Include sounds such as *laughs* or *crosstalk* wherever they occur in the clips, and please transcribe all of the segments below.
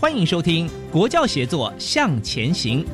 欢迎收听《国教协作向前行》。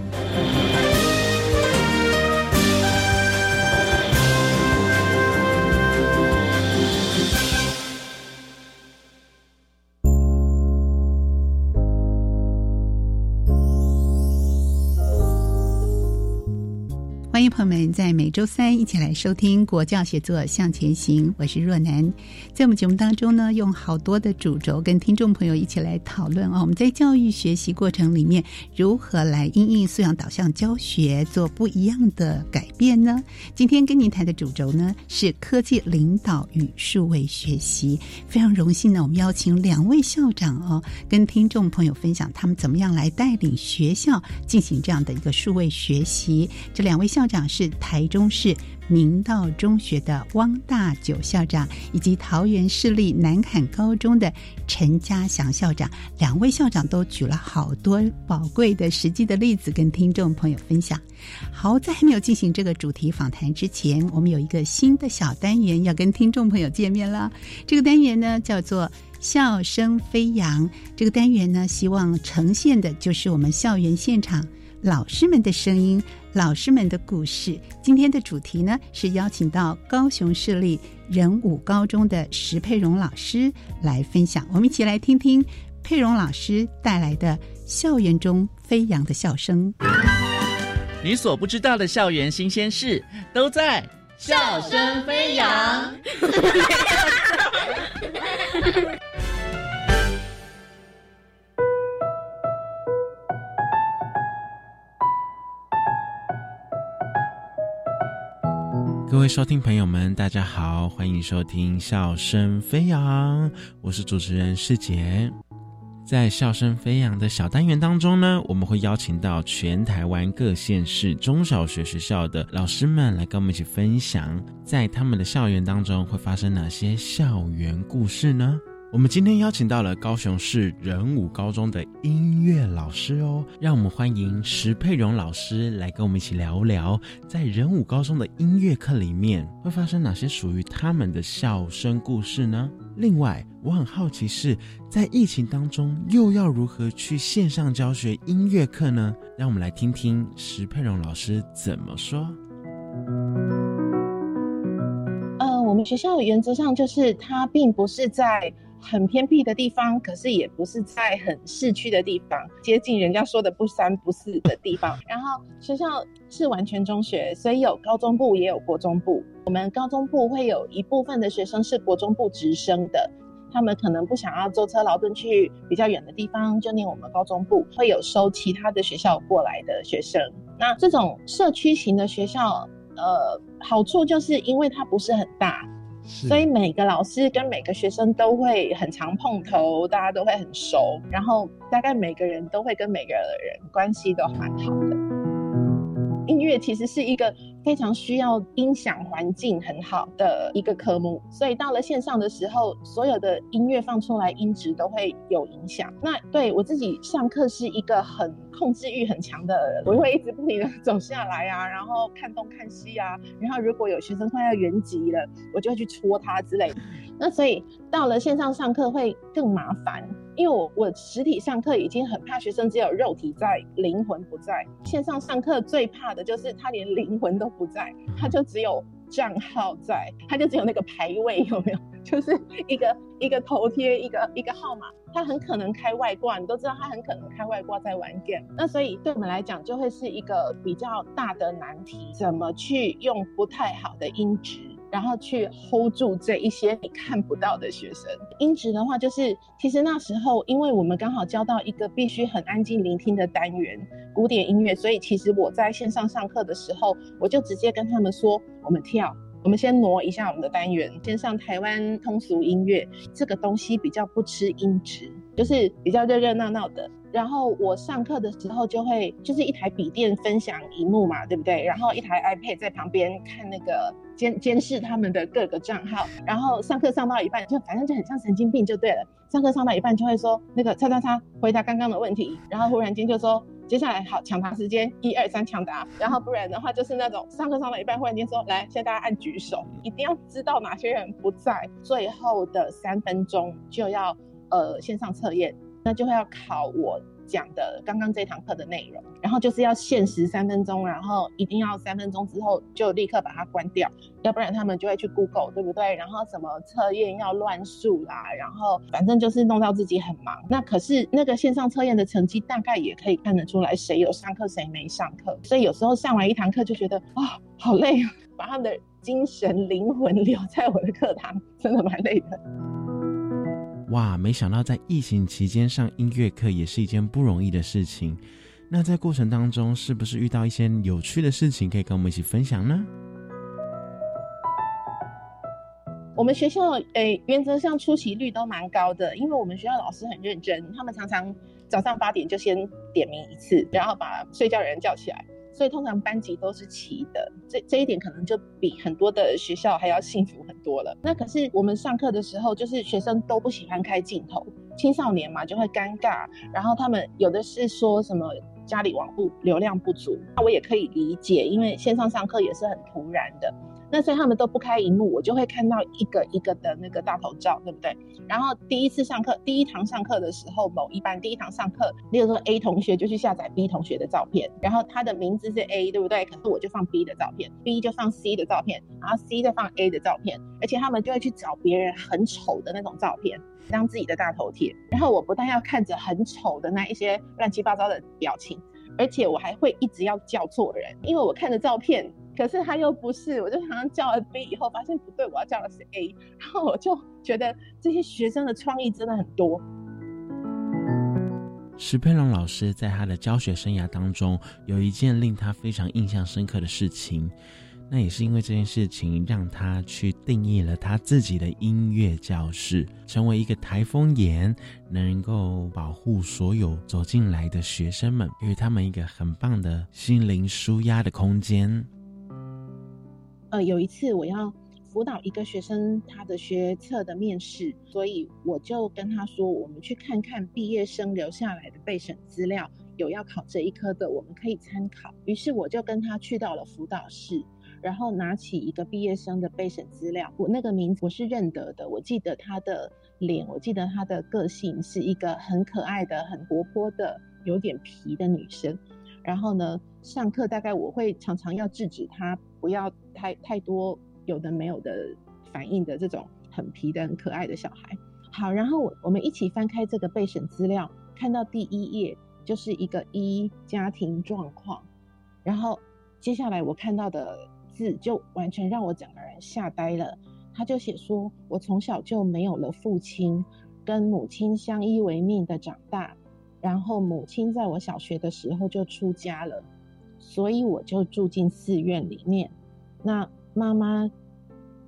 朋友们在每周三一起来收听《国教写作向前行》，我是若楠。在我们节目当中呢，用好多的主轴跟听众朋友一起来讨论啊，我们在教育学习过程里面如何来因应素养导向教学做不一样的改变呢？今天跟您谈的主轴呢是科技领导与数位学习。非常荣幸呢，我们邀请两位校长哦，跟听众朋友分享他们怎么样来带领学校进行这样的一个数位学习。这两位校长是台中市明道中学的汪大九校长，以及桃园市立南坎高中的陈家祥校长。两位校长都举了好多宝贵的实际的例子，跟听众朋友分享。好，在还没有进行这个主题访谈之前，我们有一个新的小单元要跟听众朋友见面了。这个单元呢，叫做。笑声飞扬，这个单元呢，希望呈现的就是我们校园现场老师们的声音、老师们的故事。今天的主题呢，是邀请到高雄市立仁武高中的石佩荣老师来分享。我们一起来听听佩荣老师带来的校园中飞扬的笑声。你所不知道的校园新鲜事，都在笑声飞扬。*laughs* 各位收听朋友们，大家好，欢迎收听《笑声飞扬》，我是主持人世杰。在《笑声飞扬》的小单元当中呢，我们会邀请到全台湾各县市中小学学校的老师们来跟我们一起分享，在他们的校园当中会发生哪些校园故事呢？我们今天邀请到了高雄市仁武高中的音乐老师哦，让我们欢迎石佩荣老师来跟我们一起聊聊，在仁武高中的音乐课里面会发生哪些属于他们的笑声故事呢？另外，我很好奇是在疫情当中又要如何去线上教学音乐课呢？让我们来听听石佩荣老师怎么说。呃，我们学校原则上就是它并不是在。很偏僻的地方，可是也不是在很市区的地方，接近人家说的不三不四的地方。然后学校是完全中学，所以有高中部也有国中部。我们高中部会有一部分的学生是国中部直升的，他们可能不想要坐车劳顿去比较远的地方，就念我们高中部。会有收其他的学校过来的学生。那这种社区型的学校，呃，好处就是因为它不是很大。所以每个老师跟每个学生都会很常碰头，大家都会很熟，然后大概每个人都会跟每个人关系都蛮好的。音乐其实是一个。非常需要音响环境很好的一个科目，所以到了线上的时候，所有的音乐放出来音质都会有影响。那对我自己上课是一个很控制欲很强的人，我会一直不停的 *laughs* 走下来啊，然后看东看西啊，然后如果有学生快要原籍了，我就会去戳他之类的。那所以到了线上上课会更麻烦。因为我我实体上课已经很怕学生只有肉体在，灵魂不在。线上上课最怕的就是他连灵魂都不在，他就只有账号在，他就只有那个排位，有没有？*laughs* 就是一个一个头贴，一个一个号码，他很可能开外挂，你都知道他很可能开外挂在玩 game。那所以对我们来讲，就会是一个比较大的难题，怎么去用不太好的音质。然后去 hold 住这一些你看不到的学生。音质的话，就是其实那时候，因为我们刚好教到一个必须很安静聆听的单元——古典音乐，所以其实我在线上上课的时候，我就直接跟他们说：我们跳，我们先挪一下我们的单元，先上台湾通俗音乐。这个东西比较不吃音质，就是比较热热闹闹的。然后我上课的时候就会就是一台笔电分享荧幕嘛，对不对？然后一台 iPad 在旁边看那个监监视他们的各个账号。然后上课上到一半，就反正就很像神经病就对了。上课上到一半就会说那个叉叉叉回答刚刚的问题，然后忽然间就说接下来好抢答时间，一二三抢答。然后不然的话就是那种上课上到一半忽然间说来，现在大家按举手，一定要知道哪些人不在。最后的三分钟就要呃线上测验。那就会要考我讲的刚刚这堂课的内容，然后就是要限时三分钟，然后一定要三分钟之后就立刻把它关掉，要不然他们就会去 Google，对不对？然后什么测验要乱数啦，然后反正就是弄到自己很忙。那可是那个线上测验的成绩大概也可以看得出来谁有上课谁没上课，所以有时候上完一堂课就觉得啊好累啊，*laughs* 把他们的精神灵魂留在我的课堂，真的蛮累的。哇，没想到在疫情期间上音乐课也是一件不容易的事情。那在过程当中，是不是遇到一些有趣的事情可以跟我们一起分享呢？我们学校诶，原则上出席率都蛮高的，因为我们学校老师很认真，他们常常早上八点就先点名一次，然后把睡觉的人叫起来。所以通常班级都是齐的，这这一点可能就比很多的学校还要幸福很多了。那可是我们上课的时候，就是学生都不喜欢开镜头，青少年嘛就会尴尬，然后他们有的是说什么家里网不流量不足，那我也可以理解，因为线上上课也是很突然的。那所以他们都不开荧幕，我就会看到一个一个的那个大头照，对不对？然后第一次上课，第一堂上课的时候，某一班第一堂上课，例如说 A 同学就去下载 B 同学的照片，然后他的名字是 A，对不对？可是我就放 B 的照片，B 就放 C 的照片，然后 C 再放 A 的照片，而且他们就会去找别人很丑的那种照片当自己的大头贴。然后我不但要看着很丑的那一些乱七八糟的表情，而且我还会一直要叫错人，因为我看着照片。可是他又不是，我就常常叫了 B 以后，发现不对，我要叫的是 A，然后我就觉得这些学生的创意真的很多。石佩龙老师在他的教学生涯当中，有一件令他非常印象深刻的事情，那也是因为这件事情让他去定义了他自己的音乐教室，成为一个台风眼，能够保护所有走进来的学生们，给他们一个很棒的心灵舒压的空间。呃，有一次我要辅导一个学生他的学测的面试，所以我就跟他说，我们去看看毕业生留下来的备审资料，有要考这一科的，我们可以参考。于是我就跟他去到了辅导室，然后拿起一个毕业生的备审资料，我那个名字我是认得的，我记得他的脸，我记得他的个性是一个很可爱的、很活泼的、有点皮的女生。然后呢，上课大概我会常常要制止他。不要太太多有的没有的反应的这种很皮的很可爱的小孩。好，然后我我们一起翻开这个备审资料，看到第一页就是一个一家庭状况，然后接下来我看到的字就完全让我整个人吓呆了。他就写说，我从小就没有了父亲，跟母亲相依为命的长大，然后母亲在我小学的时候就出家了。所以我就住进寺院里面，那妈妈，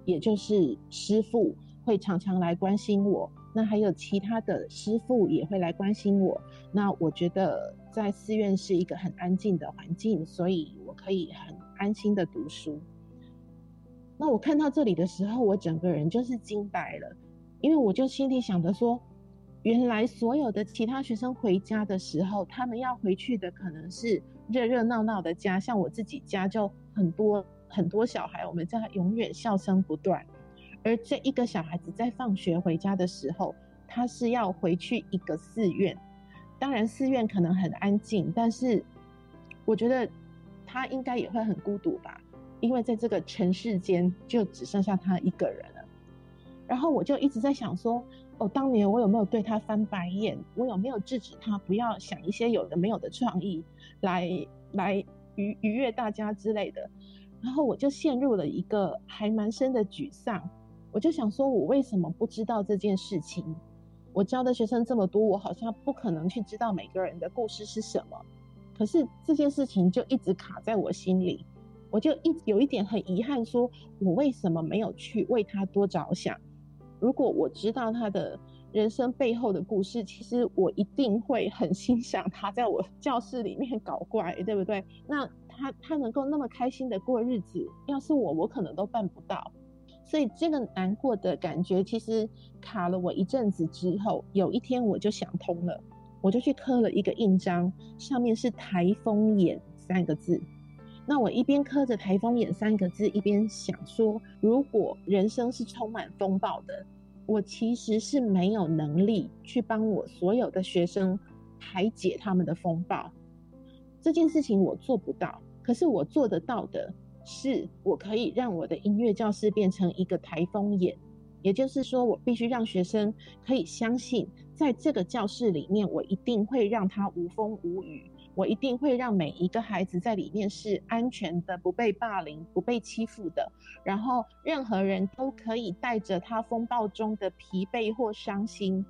也就是师傅，会常常来关心我。那还有其他的师傅也会来关心我。那我觉得在寺院是一个很安静的环境，所以我可以很安心的读书。那我看到这里的时候，我整个人就是惊呆了，因为我就心里想着说，原来所有的其他学生回家的时候，他们要回去的可能是。热热闹闹的家，像我自己家就很多很多小孩，我们叫他永远笑声不断。而这一个小孩子在放学回家的时候，他是要回去一个寺院，当然寺院可能很安静，但是我觉得他应该也会很孤独吧，因为在这个尘世间就只剩下他一个人了。然后我就一直在想说，哦，当年我有没有对他翻白眼？我有没有制止他不要想一些有的没有的创意来来愉愉悦大家之类的？然后我就陷入了一个还蛮深的沮丧。我就想说，我为什么不知道这件事情？我教的学生这么多，我好像不可能去知道每个人的故事是什么。可是这件事情就一直卡在我心里，我就一有一点很遗憾，说我为什么没有去为他多着想？如果我知道他的人生背后的故事，其实我一定会很欣赏他在我教室里面搞怪，对不对？那他他能够那么开心的过日子，要是我，我可能都办不到。所以这个难过的感觉，其实卡了我一阵子之后，有一天我就想通了，我就去刻了一个印章，上面是“台风眼”三个字。那我一边刻着“台风眼”三个字，一边想说，如果人生是充满风暴的，我其实是没有能力去帮我所有的学生排解他们的风暴。这件事情我做不到，可是我做得到的。是我可以让我的音乐教室变成一个台风眼，也就是说，我必须让学生可以相信，在这个教室里面，我一定会让他无风无雨，我一定会让每一个孩子在里面是安全的，不被霸凌、不被欺负的。然后，任何人都可以带着他风暴中的疲惫或伤心，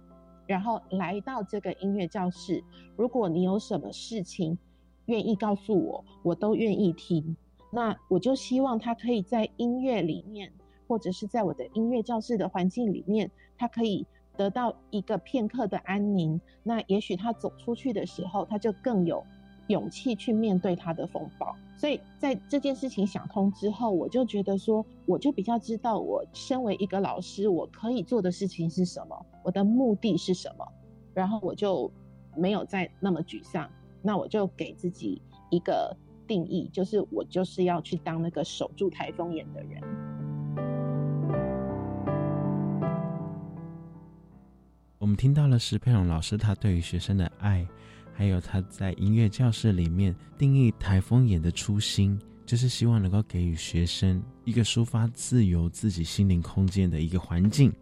然后来到这个音乐教室。如果你有什么事情愿意告诉我，我都愿意听。那我就希望他可以在音乐里面，或者是在我的音乐教室的环境里面，他可以得到一个片刻的安宁。那也许他走出去的时候，他就更有勇气去面对他的风暴。所以在这件事情想通之后，我就觉得说，我就比较知道我身为一个老师，我可以做的事情是什么，我的目的是什么，然后我就没有再那么沮丧。那我就给自己一个。定义就是我就是要去当那个守住台风眼的人。我们听到了石佩荣老师他对于学生的爱，还有他在音乐教室里面定义台风眼的初心，就是希望能够给予学生一个抒发自由自己心灵空间的一个环境。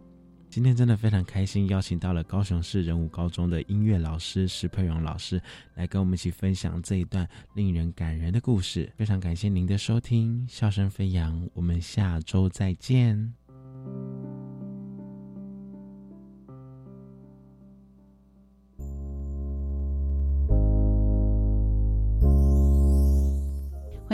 今天真的非常开心，邀请到了高雄市人武高中的音乐老师石佩荣老师来跟我们一起分享这一段令人感人的故事。非常感谢您的收听，笑声飞扬，我们下周再见。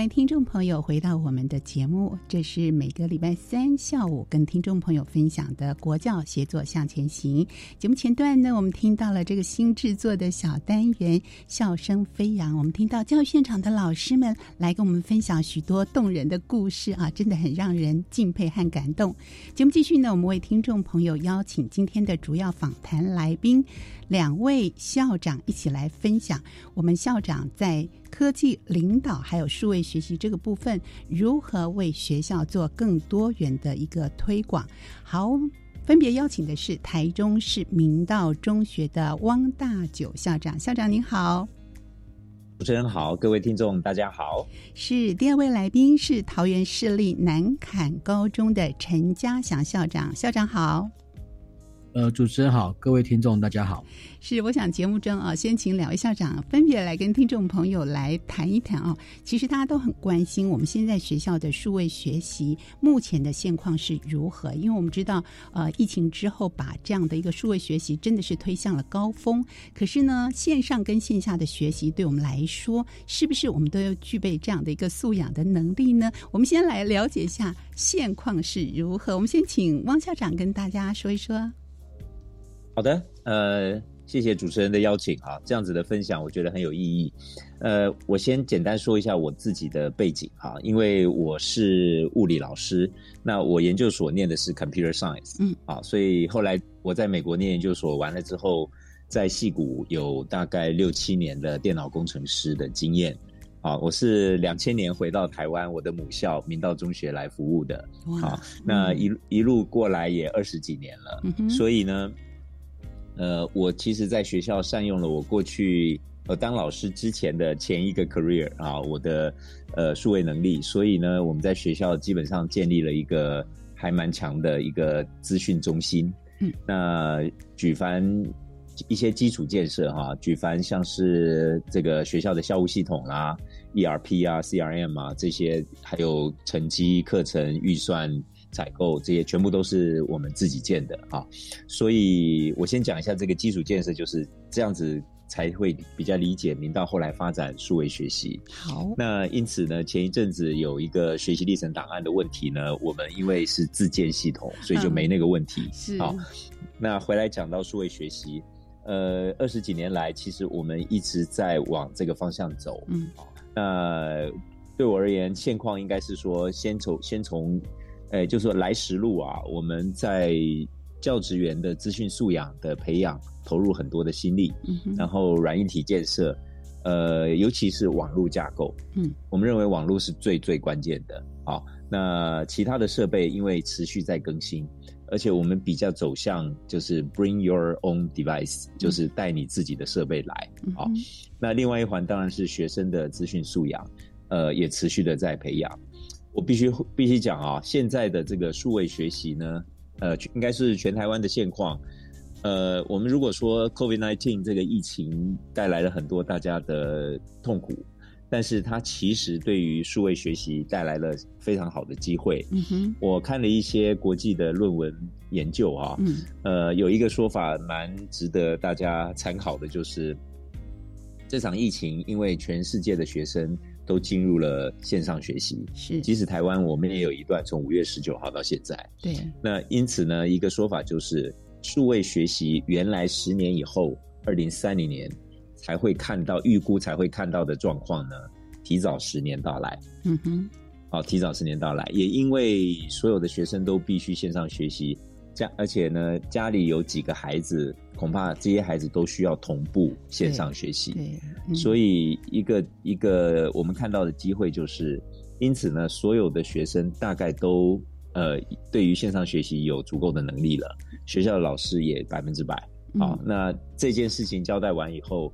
欢迎听众朋友回到我们的节目，这是每个礼拜三下午跟听众朋友分享的国教协作向前行节目前段呢，我们听到了这个新制作的小单元笑声飞扬，我们听到教育现场的老师们来跟我们分享许多动人的故事啊，真的很让人敬佩和感动。节目继续呢，我们为听众朋友邀请今天的主要访谈来宾两位校长一起来分享我们校长在。科技领导还有数位学习这个部分，如何为学校做更多元的一个推广？好，分别邀请的是台中市明道中学的汪大九校长，校长您好，主持人好，各位听众大家好。是第二位来宾是桃园市立南坎高中的陈家祥校长，校长好。呃，主持人好，各位听众大家好。是，我想节目中啊，先请两位校长分别来跟听众朋友来谈一谈啊。其实大家都很关心我们现在学校的数位学习目前的现况是如何，因为我们知道，呃，疫情之后把这样的一个数位学习真的是推向了高峰。可是呢，线上跟线下的学习对我们来说，是不是我们都要具备这样的一个素养的能力呢？我们先来了解一下现况是如何。我们先请汪校长跟大家说一说。好的，呃，谢谢主持人的邀请哈，这样子的分享我觉得很有意义。呃，我先简单说一下我自己的背景哈，因为我是物理老师，那我研究所念的是 computer science，嗯，啊，所以后来我在美国念研究所完了之后，在戏谷有大概六七年的电脑工程师的经验，啊，我是两千年回到台湾我的母校明道中学来服务的，啊，那一一路过来也二十几年了，所以呢。呃，我其实在学校善用了我过去呃当老师之前的前一个 career 啊，我的呃数位能力，所以呢，我们在学校基本上建立了一个还蛮强的一个资讯中心。嗯，那举凡一些基础建设哈，举凡像是这个学校的校务系统啦、ERP 啊、CRM 啊这些，还有成绩、课程、预算、采购这些，全部都是我们自己建的啊。所以我先讲一下这个基础建设，就是这样子才会比较理解明道后来发展数位学习。好，那因此呢，前一阵子有一个学习历程档案的问题呢，我们因为是自建系统，所以就没那个问题。*laughs* 是好，那回来讲到数位学习。呃，二十几年来，其实我们一直在往这个方向走。嗯，那对我而言，现况应该是说，先从先从，呃，就说来时路啊，我们在教职员的资讯素养的培养投入很多的心力。嗯，然后软硬体建设，呃，尤其是网络架构。嗯，我们认为网络是最最关键的。好，那其他的设备因为持续在更新。而且我们比较走向就是 bring your own device，就是带你自己的设备来啊。那另外一环当然是学生的资讯素养，呃，也持续的在培养。我必须必须讲啊，现在的这个数位学习呢，呃，应该是全台湾的现况。呃，我们如果说 COVID-19 这个疫情带来了很多大家的痛苦。但是它其实对于数位学习带来了非常好的机会。嗯哼，我看了一些国际的论文研究啊，嗯，呃，有一个说法蛮值得大家参考的，就是这场疫情因为全世界的学生都进入了线上学习，是，即使台湾我们也有一段从五月十九号到现在，对，那因此呢，一个说法就是数位学习原来十年以后，二零三零年。才会看到预估才会看到的状况呢，提早十年到来。嗯哼，好，提早十年到来，也因为所有的学生都必须线上学习，家而且呢，家里有几个孩子，恐怕这些孩子都需要同步线上学习。对，所以一个一个我们看到的机会就是，因此呢，所有的学生大概都呃，对于线上学习有足够的能力了，学校的老师也百分之百。好，那这件事情交代完以后。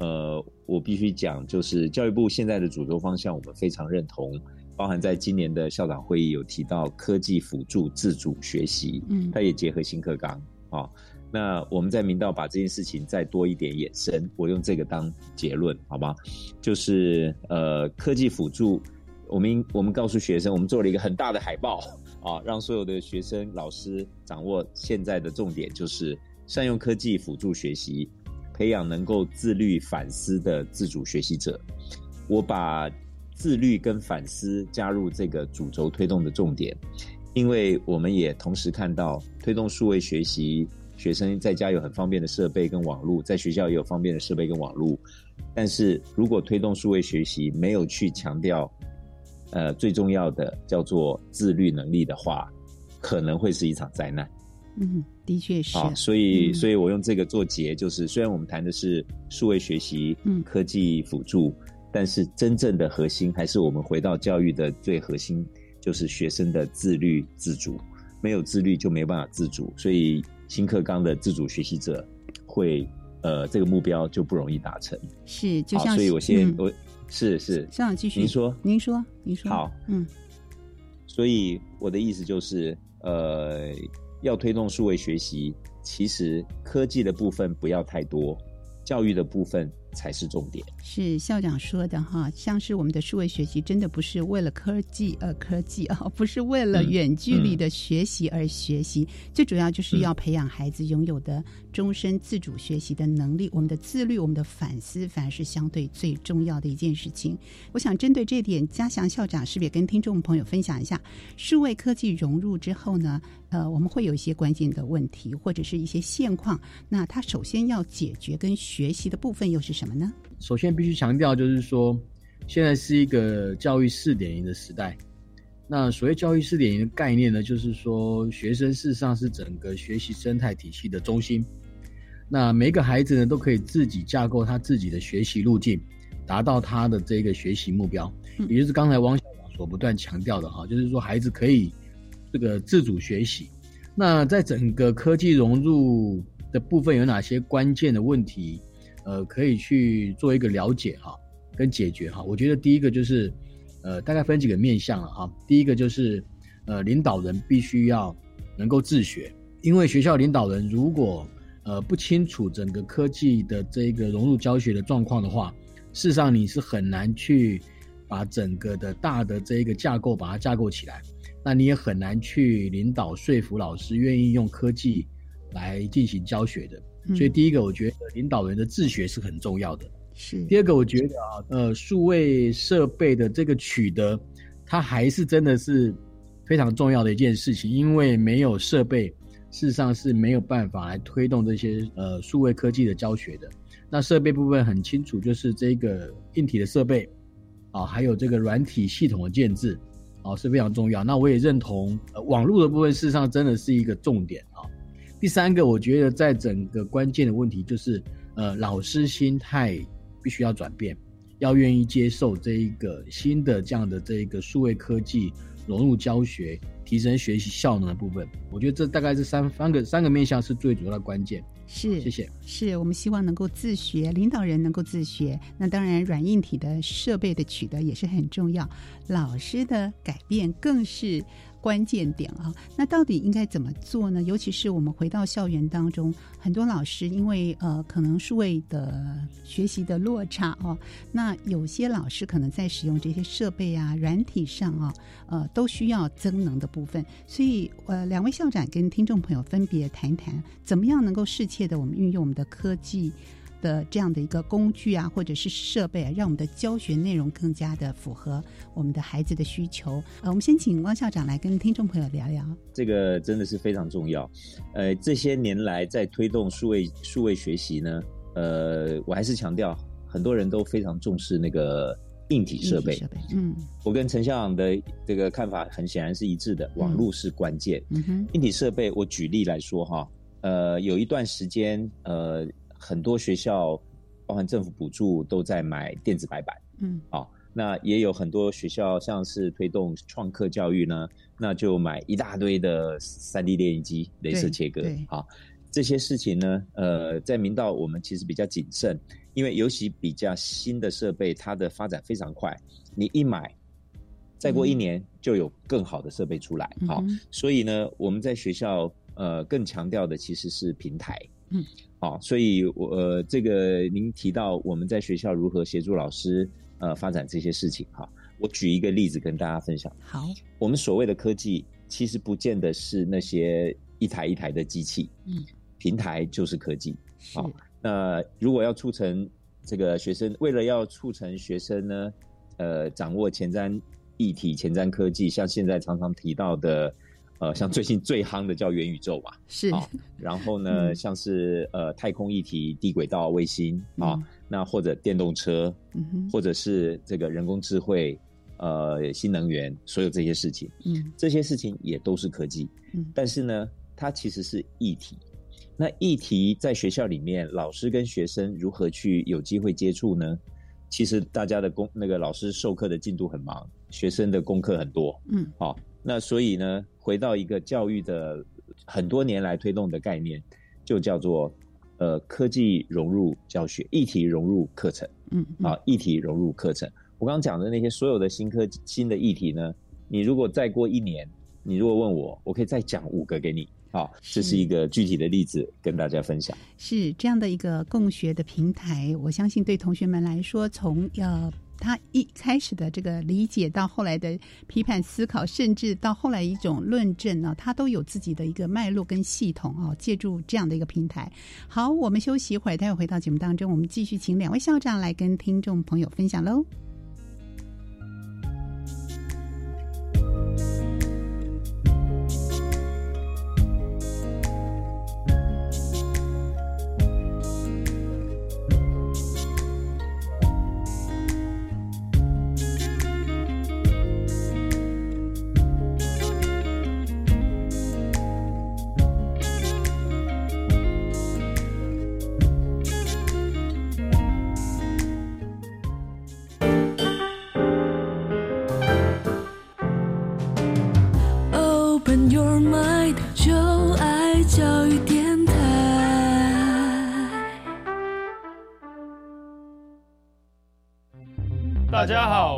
呃，我必须讲，就是教育部现在的主轴方向，我们非常认同，包含在今年的校长会议有提到科技辅助自主学习，嗯，它也结合新课纲啊。那我们在明道把这件事情再多一点延伸，我用这个当结论，好吗？就是呃，科技辅助，我们我们告诉学生，我们做了一个很大的海报啊，让所有的学生老师掌握现在的重点，就是善用科技辅助学习。培养能够自律反思的自主学习者，我把自律跟反思加入这个主轴推动的重点，因为我们也同时看到推动数位学习，学生在家有很方便的设备跟网络，在学校也有方便的设备跟网络，但是如果推动数位学习没有去强调，呃，最重要的叫做自律能力的话，可能会是一场灾难。嗯，的确是啊，所以，所以我用这个做结，就是虽然我们谈的是数位学习、嗯，科技辅助，但是真正的核心还是我们回到教育的最核心，就是学生的自律自主。没有自律就没办法自主，所以新课纲的自主学习者会，呃，这个目标就不容易达成。是，就像，所以我先，我是是，校长继续，您说，您说，您说，好，嗯，所以我的意思就是，呃。要推动数位学习，其实科技的部分不要太多，教育的部分。才是重点。是校长说的哈，像是我们的数位学习，真的不是为了科技而科技啊，*laughs* 不是为了远距离的学习而学习。最主要就是要培养孩子拥有的终身自主学习的能力。我们的自律，我们的反思，反而是相对最重要的一件事情。我想针对这点，嘉祥校长是不是也跟听众朋友分享一下，数位科技融入之后呢？呃，我们会有一些关键的问题，或者是一些现况。那他首先要解决跟学习的部分又是什么呢？首先必须强调，就是说，现在是一个教育四点零的时代。那所谓教育四点零的概念呢，就是说，学生事实上是整个学习生态体系的中心。那每个孩子呢，都可以自己架构他自己的学习路径，达到他的这个学习目标。也就是刚才汪校长所不断强调的哈，就是说，孩子可以。这个自主学习，那在整个科技融入的部分有哪些关键的问题，呃，可以去做一个了解哈，跟解决哈。我觉得第一个就是，呃，大概分几个面向了哈。第一个就是，呃，领导人必须要能够自学，因为学校领导人如果呃不清楚整个科技的这个融入教学的状况的话，事实上你是很难去把整个的大的这一个架构把它架构起来，那你也很难去领导说服老师愿意用科技。来进行教学的，所以第一个，我觉得领导人的自学是很重要的。是第二个，我觉得啊，呃，数位设备的这个取得，它还是真的是非常重要的一件事情，因为没有设备，事实上是没有办法来推动这些呃数位科技的教学的。那设备部分很清楚，就是这个硬体的设备啊，还有这个软体系统的建制啊是非常重要。那我也认同，呃网络的部分事实上真的是一个重点啊。第三个，我觉得在整个关键的问题就是，呃，老师心态必须要转变，要愿意接受这一个新的这样的这一个数位科技融入教学，提升学习效能的部分。我觉得这大概是三三个三个面向是最主要的关键。是，谢谢。是我们希望能够自学，领导人能够自学。那当然，软硬体的设备的取得也是很重要，老师的改变更是。关键点啊，那到底应该怎么做呢？尤其是我们回到校园当中，很多老师因为呃可能数位的学习的落差哦，那有些老师可能在使用这些设备啊、软体上啊，呃都需要增能的部分。所以呃，两位校长跟听众朋友分别谈谈，怎么样能够适切的我们运用我们的科技。的这样的一个工具啊，或者是设备啊，让我们的教学内容更加的符合我们的孩子的需求。呃，我们先请汪校长来跟听众朋友聊聊。这个真的是非常重要。呃，这些年来在推动数位数位学习呢，呃，我还是强调，很多人都非常重视那个硬体设备。嗯，我跟陈校长的这个看法很显然是一致的，网络是关键。嗯哼，硬体设备，我举例来说哈，呃，有一段时间，呃。很多学校，包含政府补助，都在买电子白板。嗯，啊，那也有很多学校，像是推动创客教育呢，那就买一大堆的三 D 列印机、镭射切割。啊，这些事情呢，呃，在明道我们其实比较谨慎，因为尤其比较新的设备，它的发展非常快，你一买，再过一年就有更好的设备出来。好，所以呢，我们在学校呃更强调的其实是平台。嗯。好，所以，我呃，这个您提到我们在学校如何协助老师呃发展这些事情哈，我举一个例子跟大家分享。好，我们所谓的科技，其实不见得是那些一台一台的机器，嗯，平台就是科技。好，那如果要促成这个学生，为了要促成学生呢，呃，掌握前瞻议题、前瞻科技，像现在常常提到的。呃，像最近最夯的叫元宇宙嘛，是。然后呢，像是呃太空议题、低轨道卫星啊，那或者电动车，或者是这个人工智慧、呃新能源，所有这些事情，嗯，这些事情也都是科技，嗯，但是呢，它其实是议题。那议题在学校里面，老师跟学生如何去有机会接触呢？其实大家的功，那个老师授课的进度很忙，学生的功课很多，嗯，好。那所以呢，回到一个教育的很多年来推动的概念，就叫做呃科技融入教学，议题融入课程。嗯，啊，议题融入课程。我刚刚讲的那些所有的新科新的议题呢，你如果再过一年，你如果问我，我可以再讲五个给你。好，这是一个具体的例子跟大家分享。是这样的一个共学的平台，我相信对同学们来说，从呃。他一开始的这个理解，到后来的批判思考，甚至到后来一种论证呢，他都有自己的一个脉络跟系统啊。借助这样的一个平台，好，我们休息一会儿，待会儿回到节目当中，我们继续请两位校长来跟听众朋友分享喽。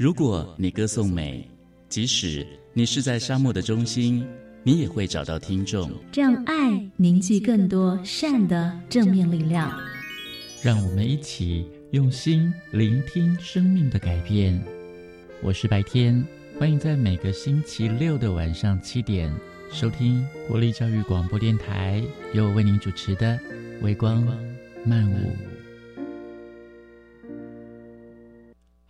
如果你歌颂美，即使你是在沙漠的中心，你也会找到听众。让爱凝聚更多善的正面力量。让我们一起用心聆听生命的改变。”我是白天，欢迎在每个星期六的晚上七点。收听国立教育广播电台，由我为您主持的《微光漫舞》。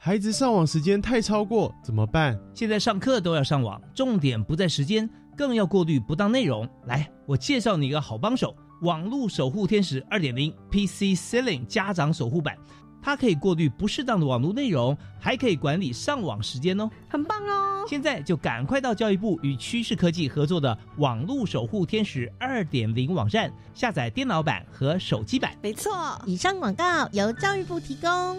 孩子上网时间太超过怎么办？现在上课都要上网，重点不在时间，更要过滤不当内容。来，我介绍你一个好帮手——网络守护天使二点零 PC Ceiling 家长守护版。它可以过滤不适当的网络内容，还可以管理上网时间哦，很棒哦！现在就赶快到教育部与趋势科技合作的网络守护天使二点零网站下载电脑版和手机版。没错，以上广告由教育部提供。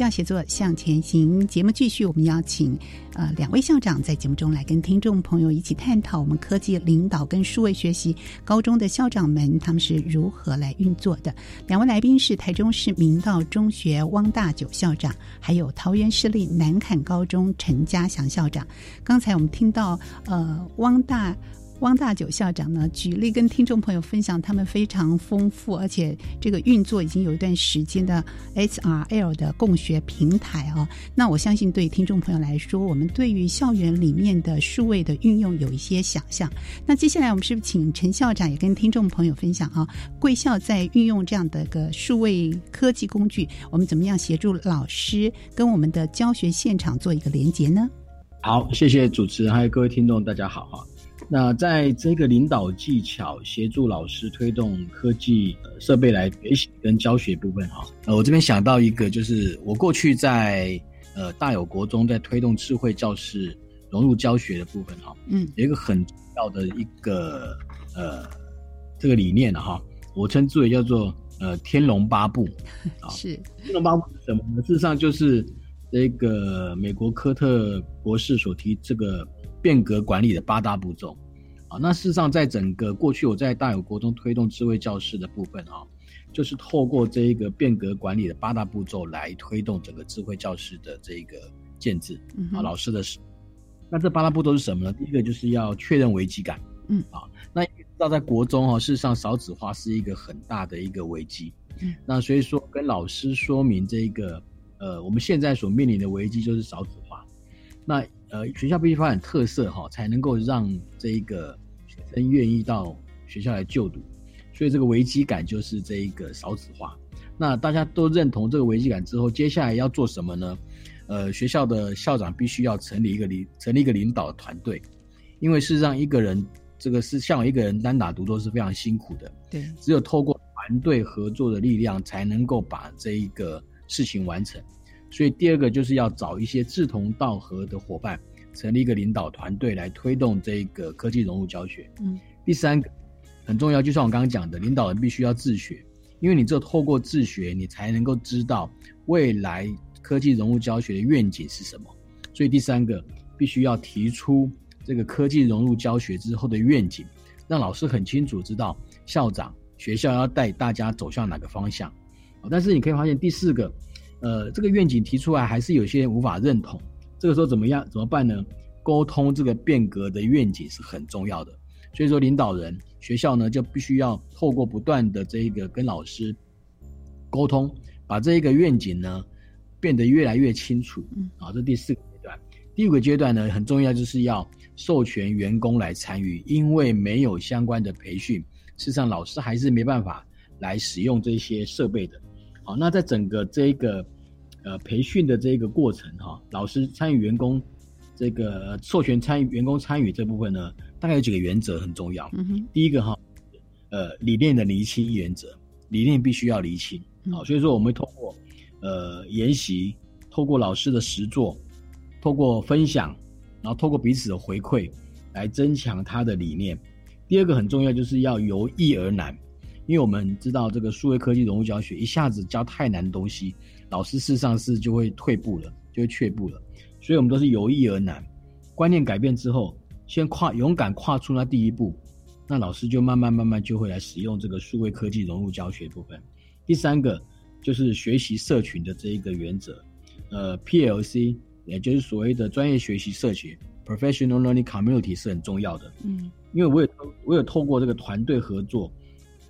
教协作向前行节目继续，我们邀请呃两位校长在节目中来跟听众朋友一起探讨我们科技领导跟数位学习高中的校长们他们是如何来运作的。两位来宾是台中市明道中学汪大九校长，还有桃园市立南坎高中陈家祥校长。刚才我们听到呃汪大。汪大九校长呢，举例跟听众朋友分享他们非常丰富，而且这个运作已经有一段时间的 SRL 的共学平台啊。那我相信对听众朋友来说，我们对于校园里面的数位的运用有一些想象。那接下来我们是不是请陈校长也跟听众朋友分享啊？贵校在运用这样的个数位科技工具，我们怎么样协助老师跟我们的教学现场做一个连接呢？好，谢谢主持人，还有各位听众，大家好哈。那在这个领导技巧、协助老师推动科技设备来学习跟教学部分哈，呃，我这边想到一个，就是我过去在呃大有国中在推动智慧教室融入教学的部分哈，嗯，有一个很重要的一个呃这个理念哈，我称之为叫做呃天龙八部啊，*laughs* 是天龙八部是什么呢？事实上就是这个美国科特博士所提这个。变革管理的八大步骤，啊，那事实上，在整个过去我在大有国中推动智慧教室的部分啊，就是透过这一个变革管理的八大步骤来推动整个智慧教室的这一个建制啊，老师的事。那这八大步骤是什么呢？第一个就是要确认危机感，嗯，啊，那知道在国中哦，事实上少子化是一个很大的一个危机，嗯，那所以说跟老师说明这一个，呃，我们现在所面临的危机就是少子化，那。呃，学校必须发展特色哈，才能够让这一个学生愿意到学校来就读。所以这个危机感就是这一个少子化。那大家都认同这个危机感之后，接下来要做什么呢？呃，学校的校长必须要成立一个领成立一个领导团队，因为事实上一个人这个是像我一个人单打独斗是非常辛苦的。对，只有透过团队合作的力量，才能够把这一个事情完成。所以第二个就是要找一些志同道合的伙伴，成立一个领导团队来推动这个科技融入教学。嗯，第三个很重要，就像我刚刚讲的，领导人必须要自学，因为你只有透过自学，你才能够知道未来科技融入教学的愿景是什么。所以第三个必须要提出这个科技融入教学之后的愿景，让老师很清楚知道校长、学校要带大家走向哪个方向。但是你可以发现第四个，呃，这个愿景提出来还是有些人无法认同。这个时候怎么样？怎么办呢？沟通这个变革的愿景是很重要的。所以说，领导人、学校呢就必须要透过不断的这一个跟老师沟通，把这一个愿景呢变得越来越清楚。啊，这第四个阶段。第五个阶段呢很重要，就是要授权员工来参与，因为没有相关的培训，事实上老师还是没办法来使用这些设备的。好，那在整个这个。呃，培训的这个过程哈，老师参与员工这个授权参与员工参与这部分呢，大概有几个原则很重要。嗯哼第一个哈，呃，理念的厘清原则，理念必须要厘清。好，所以说我们通过呃研习，透过老师的实作，透过分享，然后透过彼此的回馈，来增强他的理念。第二个很重要，就是要由易而难，因为我们知道这个数位科技融入教学，一下子教太难的东西。老师事实上是就会退步了，就会却步了，所以我们都是由易而难。观念改变之后，先跨勇敢跨出那第一步，那老师就慢慢慢慢就会来使用这个数位科技融入教学部分。第三个就是学习社群的这一个原则，呃，PLC 也就是所谓的专业学习社群 （Professional Learning Community） 是很重要的。嗯，因为我有我有透过这个团队合作，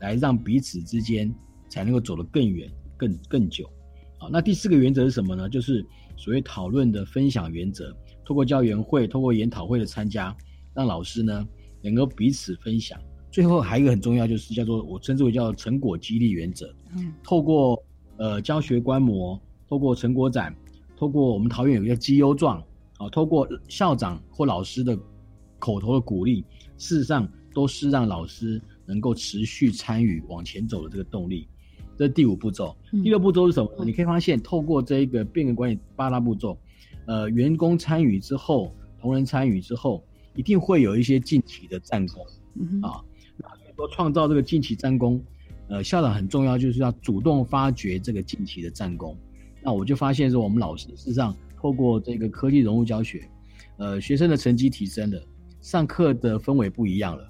来让彼此之间才能够走得更远、更更久。好，那第四个原则是什么呢？就是所谓讨论的分享原则，透过教员会、透过研讨会的参加，让老师呢能够彼此分享。最后还有一个很重要，就是叫做我称之为叫成果激励原则。嗯，透过呃教学观摩，透过成果展，透过我们桃园有一个绩优状，啊，透过校长或老师的口头的鼓励，事实上都是让老师能够持续参与往前走的这个动力。这是第五步骤，第六步骤是什么？你可以发现，透过这一个变革管理八大步骤，呃，员工参与之后，同仁参与之后，一定会有一些近期的战功啊。那说创造这个近期战功，呃，校长很重要，就是要主动发掘这个近期的战功。那我就发现说，我们老师事实上透过这个科技融入教学，呃，学生的成绩提升了，上课的氛围不一样了，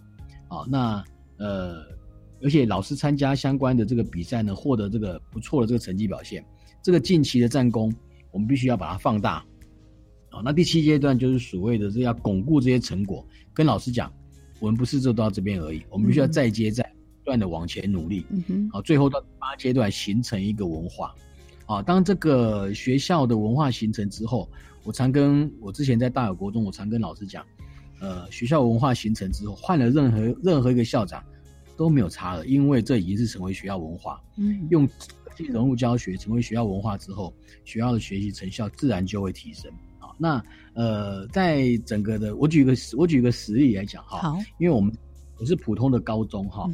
啊，那呃。而且老师参加相关的这个比赛呢，获得这个不错的这个成绩表现，这个近期的战功，我们必须要把它放大。好，那第七阶段就是所谓的这要巩固这些成果，跟老师讲，我们不是做到这边而已，我们必须要再接再不断的往前努力。嗯哼好，最后到八阶段形成一个文化。啊，当这个学校的文化形成之后，我常跟我之前在大有国中，我常跟老师讲，呃，学校文化形成之后，换了任何任何一个校长。都没有差了，因为这已经是成为学校文化。嗯，用科技融入教学，成为学校文化之后，学校的学习成效自然就会提升。啊，那呃，在整个的，我举个我举个实例来讲哈。好，因为我们我是普通的高中哈，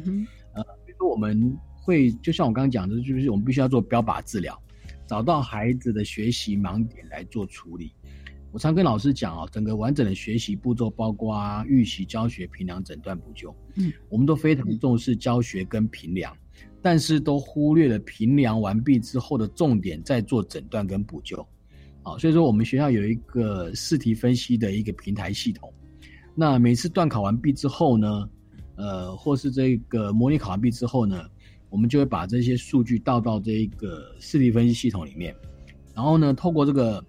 呃，比如说我们会就像我刚刚讲的，就是我们必须要做标靶治疗，找到孩子的学习盲点来做处理。我常跟老师讲啊，整个完整的学习步骤包括预习、教学、评量、诊断、补救。嗯，我们都非常重视教学跟评量，但是都忽略了评量完毕之后的重点在做诊断跟补救。啊，所以说我们学校有一个试题分析的一个平台系统。那每次段考完毕之后呢，呃，或是这个模拟考完毕之后呢，我们就会把这些数据倒到这一个试题分析系统里面，然后呢，透过这个。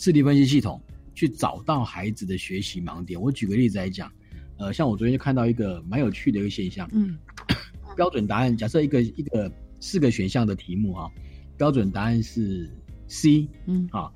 视力分析系统去找到孩子的学习盲点。我举个例子来讲，呃，像我昨天就看到一个蛮有趣的一个现象。嗯，*coughs* 标准答案假设一个一个四个选项的题目哈，标准答案是 C。嗯，啊，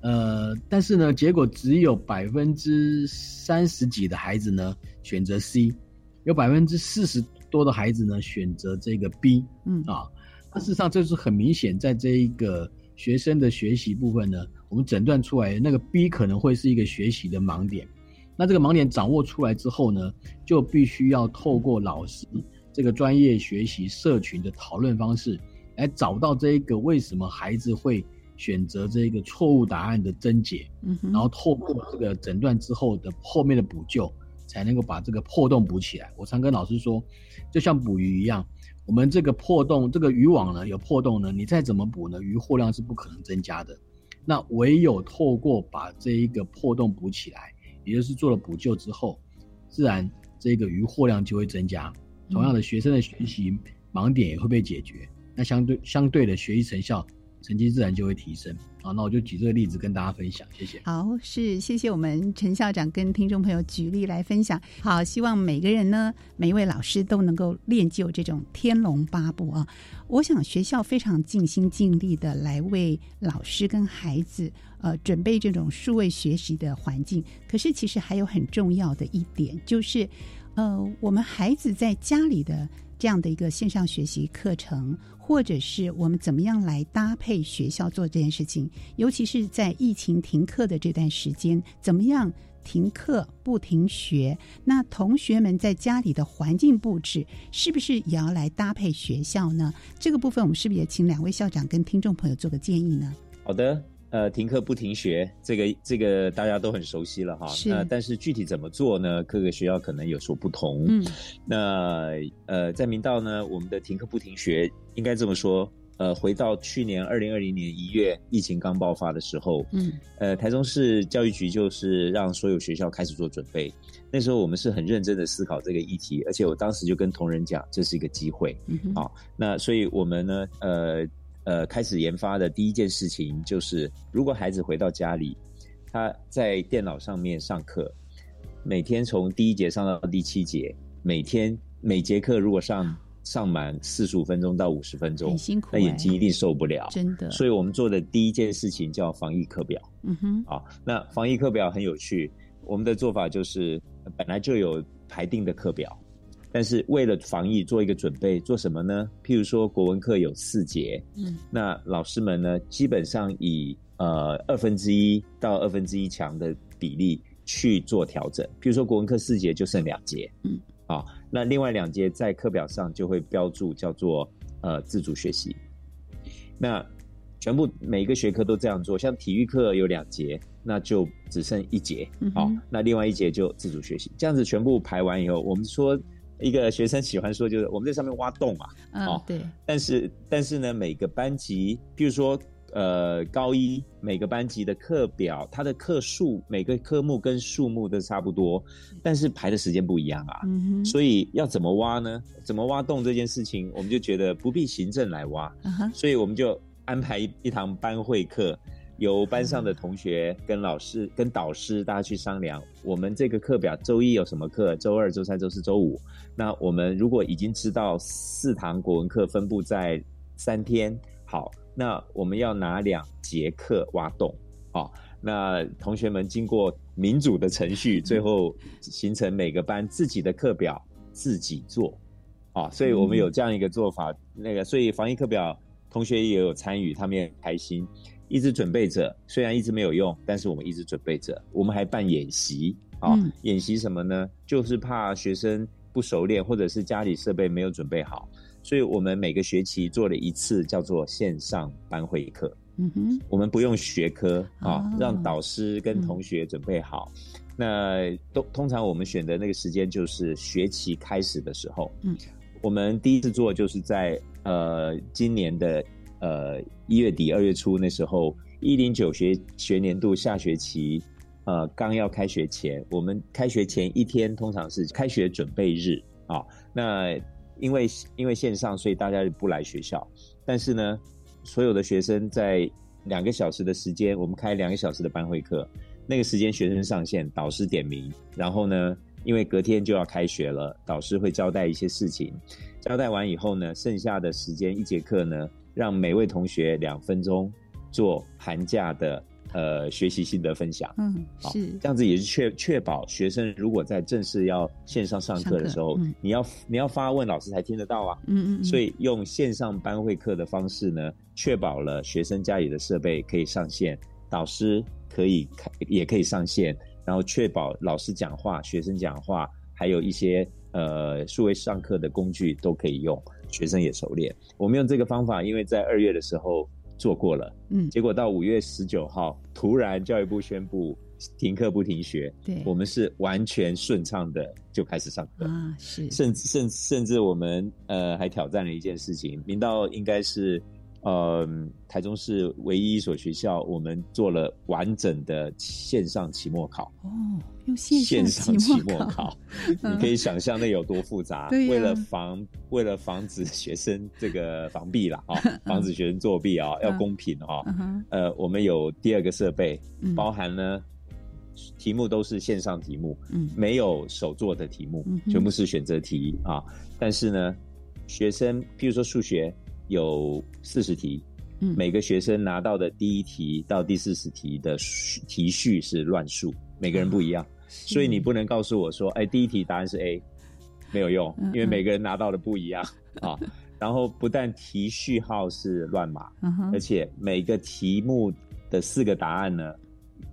呃，但是呢，结果只有百分之三十几的孩子呢选择 C，有百分之四十多的孩子呢选择这个 B。嗯，啊，那事实上这是很明显，在这一个学生的学习部分呢。我们诊断出来那个 B 可能会是一个学习的盲点，那这个盲点掌握出来之后呢，就必须要透过老师这个专业学习社群的讨论方式，来找到这一个为什么孩子会选择这一个错误答案的症结，嗯，然后透过这个诊断之后的后面的补救，才能够把这个破洞补起来。我常跟老师说，就像捕鱼一样，我们这个破洞，这个渔网呢有破洞呢，你再怎么补呢，渔货量是不可能增加的。那唯有透过把这一个破洞补起来，也就是做了补救之后，自然这个渔货量就会增加。同样的，学生的学习盲点也会被解决，那相对相对的学习成效。成绩自然就会提升。好，那我就举这个例子跟大家分享，谢谢。好，是谢谢我们陈校长跟听众朋友举例来分享。好，希望每个人呢，每一位老师都能够练就这种天龙八部啊。我想学校非常尽心尽力的来为老师跟孩子呃准备这种数位学习的环境。可是其实还有很重要的一点，就是呃，我们孩子在家里的。这样的一个线上学习课程，或者是我们怎么样来搭配学校做这件事情，尤其是在疫情停课的这段时间，怎么样停课不停学？那同学们在家里的环境布置，是不是也要来搭配学校呢？这个部分，我们是不是也请两位校长跟听众朋友做个建议呢？好的。呃，停课不停学，这个这个大家都很熟悉了哈。是。但是具体怎么做呢？各个学校可能有所不同。嗯。那呃，在明道呢，我们的停课不停学应该这么说。呃，回到去年二零二零年一月疫情刚爆发的时候，嗯。呃，台中市教育局就是让所有学校开始做准备。那时候我们是很认真的思考这个议题，而且我当时就跟同仁讲，这是一个机会。嗯。好，那所以我们呢，呃。呃，开始研发的第一件事情就是，如果孩子回到家里，他在电脑上面上课，每天从第一节上到第七节，每天每节课如果上上满四十五分钟到五十分钟，很辛苦，那眼睛一定受不了，真的。所以我们做的第一件事情叫防疫课表。嗯哼，啊，那防疫课表很有趣，我们的做法就是本来就有排定的课表。但是为了防疫做一个准备，做什么呢？譬如说国文课有四节，嗯，那老师们呢，基本上以呃二分之一到二分之一强的比例去做调整。譬如说国文课四节就剩两节，嗯，啊，那另外两节在课表上就会标注叫做呃自主学习。那全部每一个学科都这样做，像体育课有两节，那就只剩一节，好，那另外一节就自主学习。这样子全部排完以后，我们说。一个学生喜欢说，就是我们在上面挖洞嘛，哦，对。但是，但是呢，每个班级，譬如说，呃，高一每个班级的课表，它的课数，每个科目跟数目都差不多，但是排的时间不一样啊。嗯所以要怎么挖呢？怎么挖洞这件事情，我们就觉得不必行政来挖，所以我们就安排一堂班会课。由班上的同学跟老师、跟导师大家去商量，我们这个课表周一有什么课，周二、周三、周四周五。那我们如果已经知道四堂国文课分布在三天，好，那我们要拿两节课挖洞，好，那同学们经过民主的程序，最后形成每个班自己的课表自己做，啊，所以我们有这样一个做法。那个，所以防疫课表同学也有参与，他们也很开心。一直准备着，虽然一直没有用，但是我们一直准备着。我们还办演习啊，演习什么呢？就是怕学生不熟练，或者是家里设备没有准备好，所以我们每个学期做了一次叫做线上班会课。嗯哼，我们不用学科啊，让导师跟同学准备好。那都通常我们选的那个时间就是学期开始的时候。嗯，我们第一次做就是在呃今年的。呃，一月底二月初那时候，一零九学学年度下学期，呃，刚要开学前，我们开学前一天通常是开学准备日啊。那因为因为线上，所以大家不来学校。但是呢，所有的学生在两个小时的时间，我们开两个小时的班会课，那个时间学生上线，导师点名，然后呢，因为隔天就要开学了，导师会交代一些事情，交代完以后呢，剩下的时间一节课呢。让每位同学两分钟做寒假的呃学习心得分享，嗯，是。这样子也是确确保学生如果在正式要线上上课的时候，你要你要发问老师才听得到啊，嗯嗯，所以用线上班会课的方式呢，确保了学生家里的设备可以上线，导师可以开也可以上线，然后确保老师讲话、学生讲话，还有一些呃数位上课的工具都可以用。学生也熟练，我们用这个方法，因为在二月的时候做过了，嗯，结果到五月十九号，突然教育部宣布停课不停学，对，我们是完全顺畅的就开始上课。啊，是，甚至甚甚至我们呃还挑战了一件事情，明道应该是呃，台中市唯一一所学校，我们做了完整的线上期末考。哦，用线线上期末考，考，*laughs* 你可以想象那有多复杂。*laughs* 为了防为了防止学生这个防弊啦，啊，*laughs* 防止学生作弊啊，要公平啊嗯。呃，我们有第二个设备嗯，包含呢题目都是线上题目，嗯。没有手做的题目嗯，全部是选择题啊。但是呢，学生譬如说数学有四十题，嗯。每个学生拿到的第一题到第四十题的题序是乱数，每个人不一样，所以你不能告诉我说，哎，第一题答案是 A，没有用嗯，因为每个人拿到的不一样 *laughs* 啊。然后不但题序号是乱码，嗯而且每个题目的四个答案呢，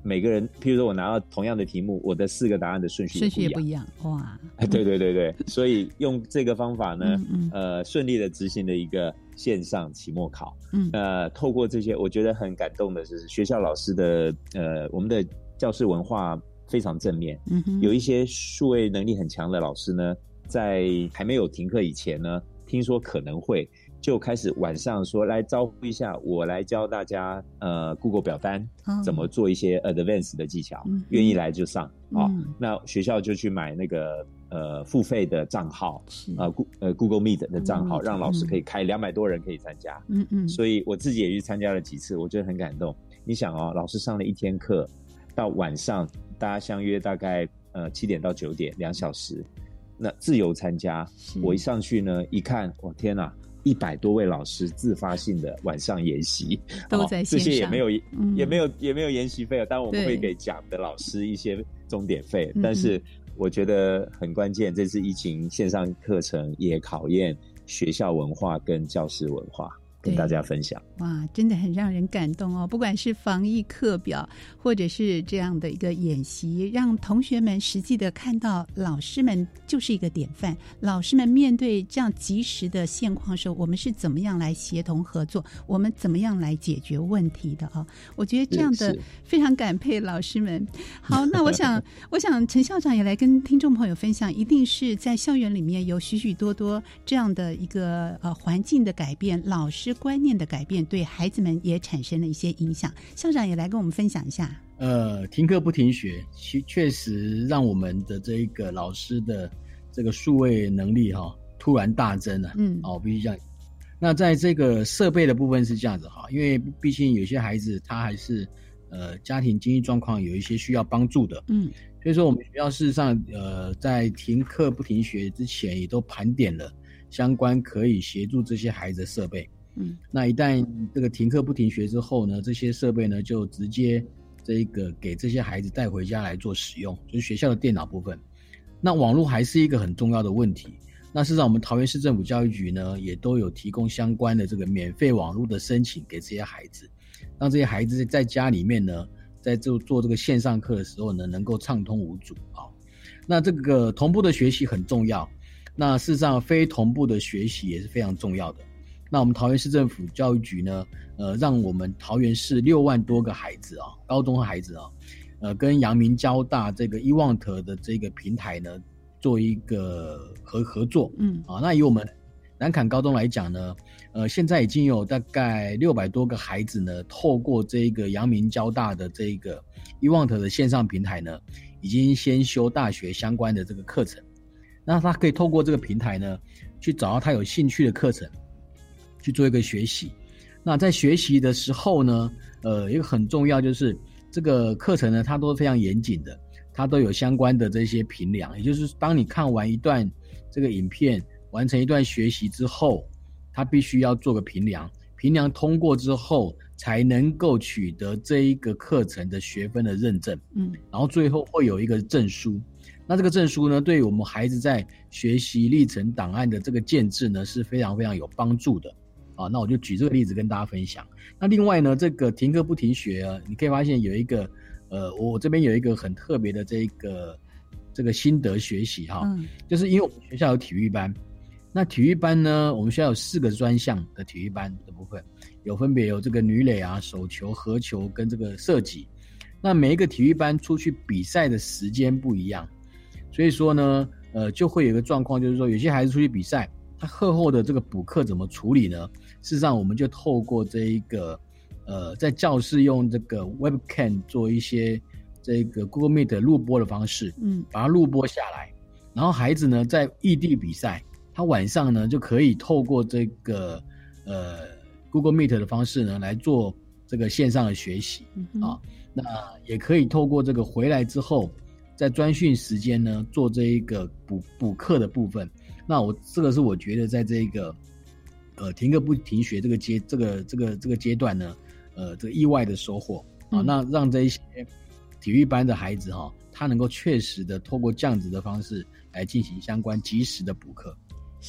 每个人，譬如说我拿到同样的题目，我的四个答案的顺序顺序也不不一样。哇，哎，对对对对，*laughs* 所以用这个方法呢，嗯嗯呃，顺利的执行了一个线上期末考。嗯呃，透过这些，我觉得很感动的是，学校老师的呃，我们的教室文化非常正面。嗯哼有一些数位能力很强的老师呢，在还没有停课以前呢，听说可能会就开始晚上说来招呼一下，我来教大家呃 Google 表单哦怎么做一些 advanced 的技巧愿意来就上啊、嗯那学校就去买那个呃付费的账号是，呃 Go 呃 Google Meet 的账号让老师嗯可以开两百多人可以参加。嗯嗯，所以我自己也去参加了几次，我觉得很感动。你想哦，老师上了一天课，到晚上大家相约大概呃七点到九点两小时，那自由参加。我一上去呢，一看，我天哪！一百多位老师自发性的晚上研习，都在哦这些线也没有、嗯。也没有也没有研习费啊，当然我们会给讲的老师一些钟点费，嗯但是我觉得很关键，这次疫情线上课程也考验学校文化跟教师文化，跟大家分享。哇，真的很让人感动哦！不管是防疫课表，或者是这样的一个演习，让同学们实际的看到老师们就是一个典范。老师们面对这样及时的现况的时候，我们是怎么样来协同合作？我们怎么样来解决问题的啊？我觉得这样的非常感佩老师们。好，*laughs* 那我想，我想陈校长也来跟听众朋友分享，一定是在校园里面有许许多多这样的一个呃环境的改变，老师观念的改变，对孩子们也产生了一些影响。校长也来跟我们分享一下。呃，停课不停学，其确实让我们的这一个老师的这个数位能力哈、突然大增了、嗯哦，必须这样。那在这个设备的部分是这样子哈，因为毕竟有些孩子他还是呃家庭经济状况有一些需要帮助的，嗯所以说我们学校事实上呃在停课不停学之前也都盘点了相关可以协助这些孩子的设备。嗯那一旦这个停课不停学之后呢，这些设备呢就直接这个给这些孩子带回家来做使用，就是学校的电脑部分。那网络还是一个很重要的问题。那事实上，我们桃园市政府教育局呢，也都有提供相关的这个免费网络的申请给这些孩子，让这些孩子在家里面呢，在做做这个线上课的时候呢，能够畅通无阻啊。那这个同步的学习很重要，那事实上非同步的学习也是非常重要的。那我们桃园市政府教育局呢，呃，让我们桃园市六万多个孩子啊，高中的孩子啊，呃，跟阳明交大这个伊旺特的这个平台呢，做一个合合作，嗯。啊，那以我们南坎高中来讲呢，呃，现在已经有大概六百多个孩子呢，透过这个阳明交大的这个伊旺特的线上平台呢，已经先修大学相关的这个课程，那他可以透过这个平台呢，去找到他有兴趣的课程，去做一个学习。那在学习的时候呢，呃，一个很重要就是这个课程呢，它都是非常严谨的，它都有相关的这些评量，也就是当你看完一段这个影片，完成一段学习之后，它必须要做个评量，评量通过之后，才能够取得这一个课程的学分的认证。嗯然后最后会有一个证书。那这个证书呢，对于我们孩子在学习历程档案的这个建制呢，是非常非常有帮助的。啊，那我就举这个例子跟大家分享。那另外呢，这个停课不停学啊，你可以发现有一个，呃，我这边有一个很特别的这个这个心得学习哈，嗯就是因为我们学校有体育班，那体育班呢，我们学校有四个专项的体育班的部分，有分别有这个女垒啊、手球、合球跟这个射击。那每一个体育班出去比赛的时间不一样，所以说呢，呃，就会有一个状况，就是说有些孩子出去比赛，他课后的这个补课怎么处理呢？事实上我们就透过这一个呃，在教室用这个 Webcam 做一些这个 Google Meet 录播的方式，嗯，把它录播下来，然后孩子呢在异地比赛，他晚上呢就可以透过这个呃 Google Meet 的方式呢来做这个线上的学习啊，那也可以透过这个回来之后。在专训时间呢，做这一个补补课的部分。那我这个是我觉得在这个呃停课不停学这个阶这个这个这个阶段呢，呃，这个意外的收获啊，那让这一些体育班的孩子哈，他能够确实的透过这样子的方式来进行相关及时的补课。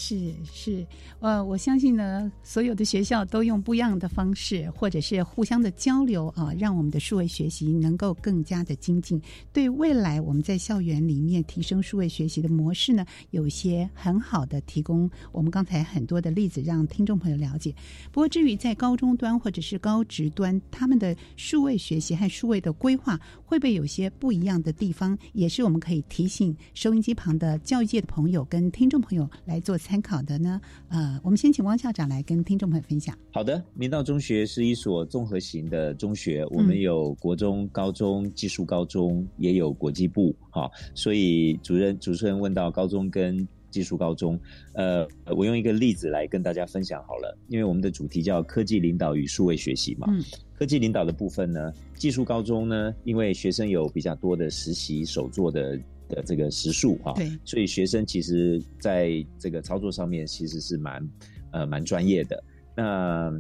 是是，呃，我相信呢，所有的学校都用不一样的方式，或者是互相的交流啊，让我们的数位学习能够更加的精进。对未来我们在校园里面提升数位学习的模式呢，有些很好的提供。我们刚才很多的例子让听众朋友了解。不过至于在高中端或者是高职端，他们的数位学习和数位的规划会不会有些不一样的地方，也是我们可以提醒收音机旁的教育界的朋友跟听众朋友来做。参考的呢？呃，我们先请汪校长来跟听众朋友分享。好的，明道中学是一所综合型的中学，我们有国中、高中、技术高中，也有国际部。哈，所以主任主持人问到高中跟技术高中，呃，我用一个例子来跟大家分享好了，因为我们的主题叫科技领导与数位学习嘛。嗯，科技领导的部分呢，技术高中呢，因为学生有比较多的实习手作的。的这个时数哈，对，所以学生其实在这个操作上面其实是蛮呃蛮专业的。那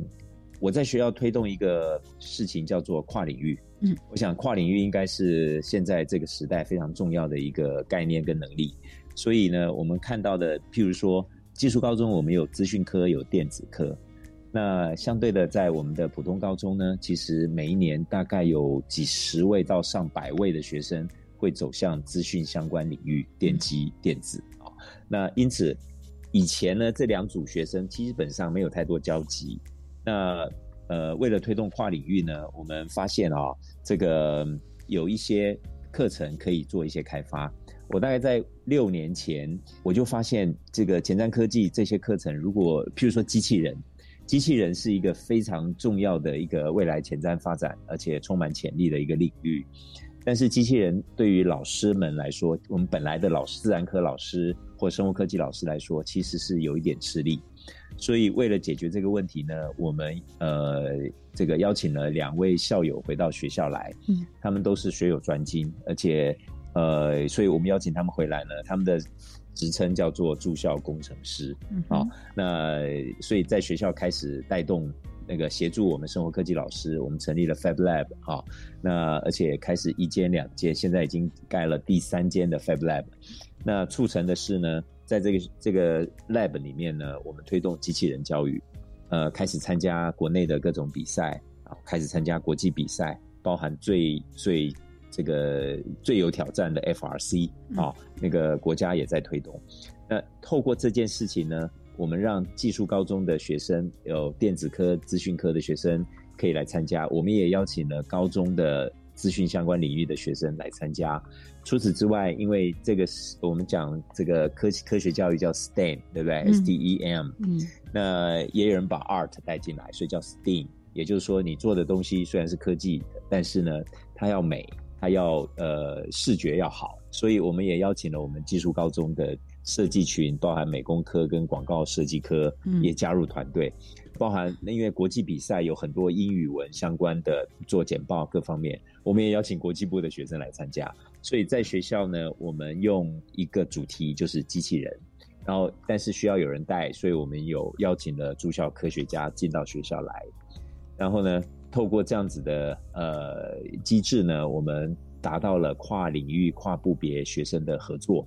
我在学校推动一个事情叫做跨领域，嗯，我想跨领域应该是现在这个时代非常重要的一个概念跟能力。所以呢，我们看到的，譬如说技术高中，我们有资讯科，有电子科。那相对的，在我们的普通高中呢，其实每一年大概有几十位到上百位的学生。会走向资讯相关领域，电机、电子啊。那因此，以前呢，这两组学生基本上没有太多交集。那呃，为了推动跨领域呢，我们发现啊，这个有一些课程可以做一些开发。我大概在六年前，我就发现这个前瞻科技这些课程，如果譬如说机器人，机器人是一个非常重要的一个未来前瞻发展，而且充满潜力的一个领域。但是机器人对于老师们来说，我们本来的老师、自然科老师或生物科技老师来说，其实是有一点吃力。所以为了解决这个问题呢，我们呃这个邀请了两位校友回到学校来，嗯，他们都是学有专精，而且呃，所以我们邀请他们回来呢，他们的职称叫做住校工程师，好，那所以在学校开始带动。那个协助我们生活科技老师，我们成立了 Fab Lab 哈，那而且开始一间两间，现在已经盖了第三间的 Fab Lab。那促成的是呢，在这个这个 Lab 里面呢，我们推动机器人教育，呃，开始参加国内的各种比赛啊，开始参加国际比赛，包含最最这个最有挑战的 FRC 啊，那个国家也在推动。那透过这件事情呢？我们让技术高中的学生有电子科、资讯科的学生可以来参加，我们也邀请了高中的资讯相关领域的学生来参加。除此之外，因为这个是我们讲这个科科学教育叫 STEM，对不对？S T E M。嗯。那也有人把 Art 带进来，所以叫 STEAM。也就是说，你做的东西虽然是科技，但是呢，它要美，它要呃视觉要好。所以我们也邀请了我们技术高中的。设计群包含美工科跟广告设计科也加入团队，包含因为国际比赛有很多英语文相关的做简报各方面，我们也邀请国际部的学生来参加。所以在学校呢，我们用一个主题就是机器人，然后但是需要有人带，所以我们有邀请了住校科学家进到学校来，然后呢，透过这样子的呃机制呢，我们达到了跨领域、跨部别学生的合作。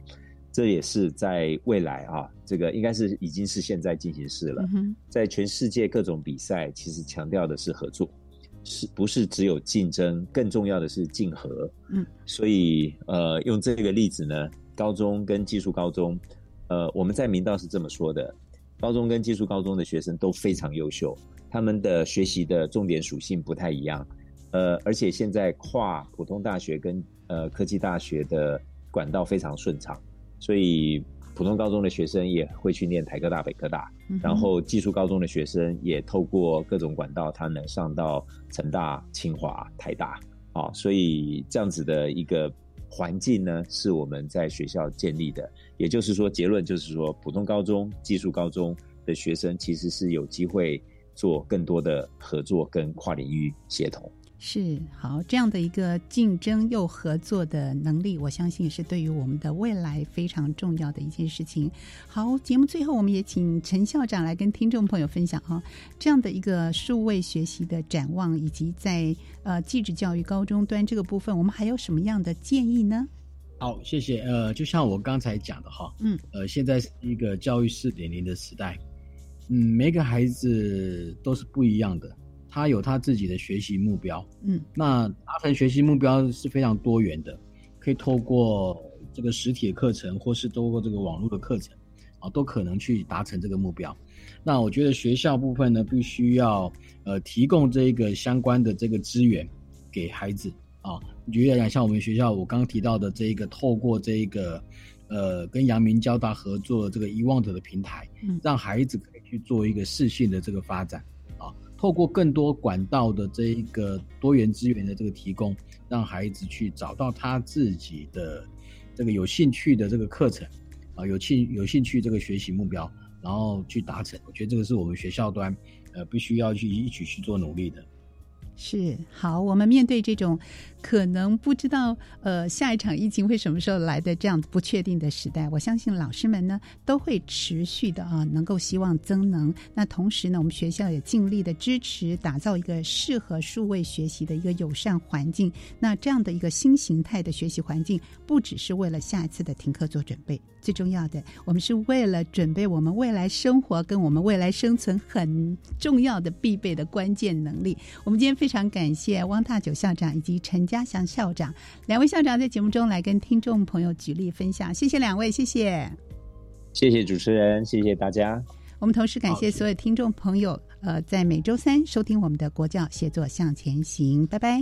这也是在未来啊，这个应该是已经是现在进行式了。在全世界各种比赛，其实强调的是合作，是不是只有竞争？更重要的是竞合。嗯，所以呃，用这个例子呢，高中跟技术高中，呃，我们在明道是这么说的：高中跟技术高中的学生都非常优秀，他们的学习的重点属性不太一样。呃，而且现在跨普通大学跟呃科技大学的管道非常顺畅。所以普通高中的学生也会去念台科大、北科大，然后技术高中的学生也透过各种管道，他能上到成大、清华、台大啊，所以这样子的一个环境呢，是我们在学校建立的。也就是说，结论就是说，普通高中、技术高中的学生其实是有机会做更多的合作跟跨领域协同。是好，这样的一个竞争又合作的能力，我相信是对于我们的未来非常重要的一件事情。好，节目最后我们也请陈校长来跟听众朋友分享啊，这样的一个数位学习的展望，以及在呃继职教育高中端这个部分，我们还有什么样的建议呢？好，谢谢。呃，就像我刚才讲的哈，嗯，呃，现在是一个教育四点零的时代，嗯，每个孩子都是不一样的。他有他自己的学习目标，嗯，那达成学习目标是非常多元的，可以透过这个实体的课程，或是透过这个网络的课程，啊，都可能去达成这个目标。那我觉得学校部分呢，必须要呃提供这个相关的这个资源给孩子啊。举例来讲，像我们学校我刚刚提到的这一个，透过这一个呃跟阳明交大合作这个遗忘者的平台，嗯，让孩子可以去做一个视性的这个发展。透过更多管道的这一个多元资源的这个提供，让孩子去找到他自己的这个有兴趣的这个课程，啊，有兴有兴趣这个学习目标，然后去达成。我觉得这个是我们学校端，呃，必须要去一起去做努力的。是好，我们面对这种可能不知道呃下一场疫情会什么时候来的这样不确定的时代，我相信老师们呢都会持续的啊，能够希望增能。那同时呢，我们学校也尽力的支持打造一个适合数位学习的一个友善环境。那这样的一个新形态的学习环境，不只是为了下一次的停课做准备，最重要的，我们是为了准备我们未来生活跟我们未来生存很重要的必备的关键能力。我们今天非。常感谢汪大九校长以及陈家祥校长两位校长在节目中来跟听众朋友举例分享，谢谢两位，谢谢，谢谢主持人，谢谢大家。我们同时感谢所有听众朋友，呃，在每周三收听我们的国教写作向前行，拜拜。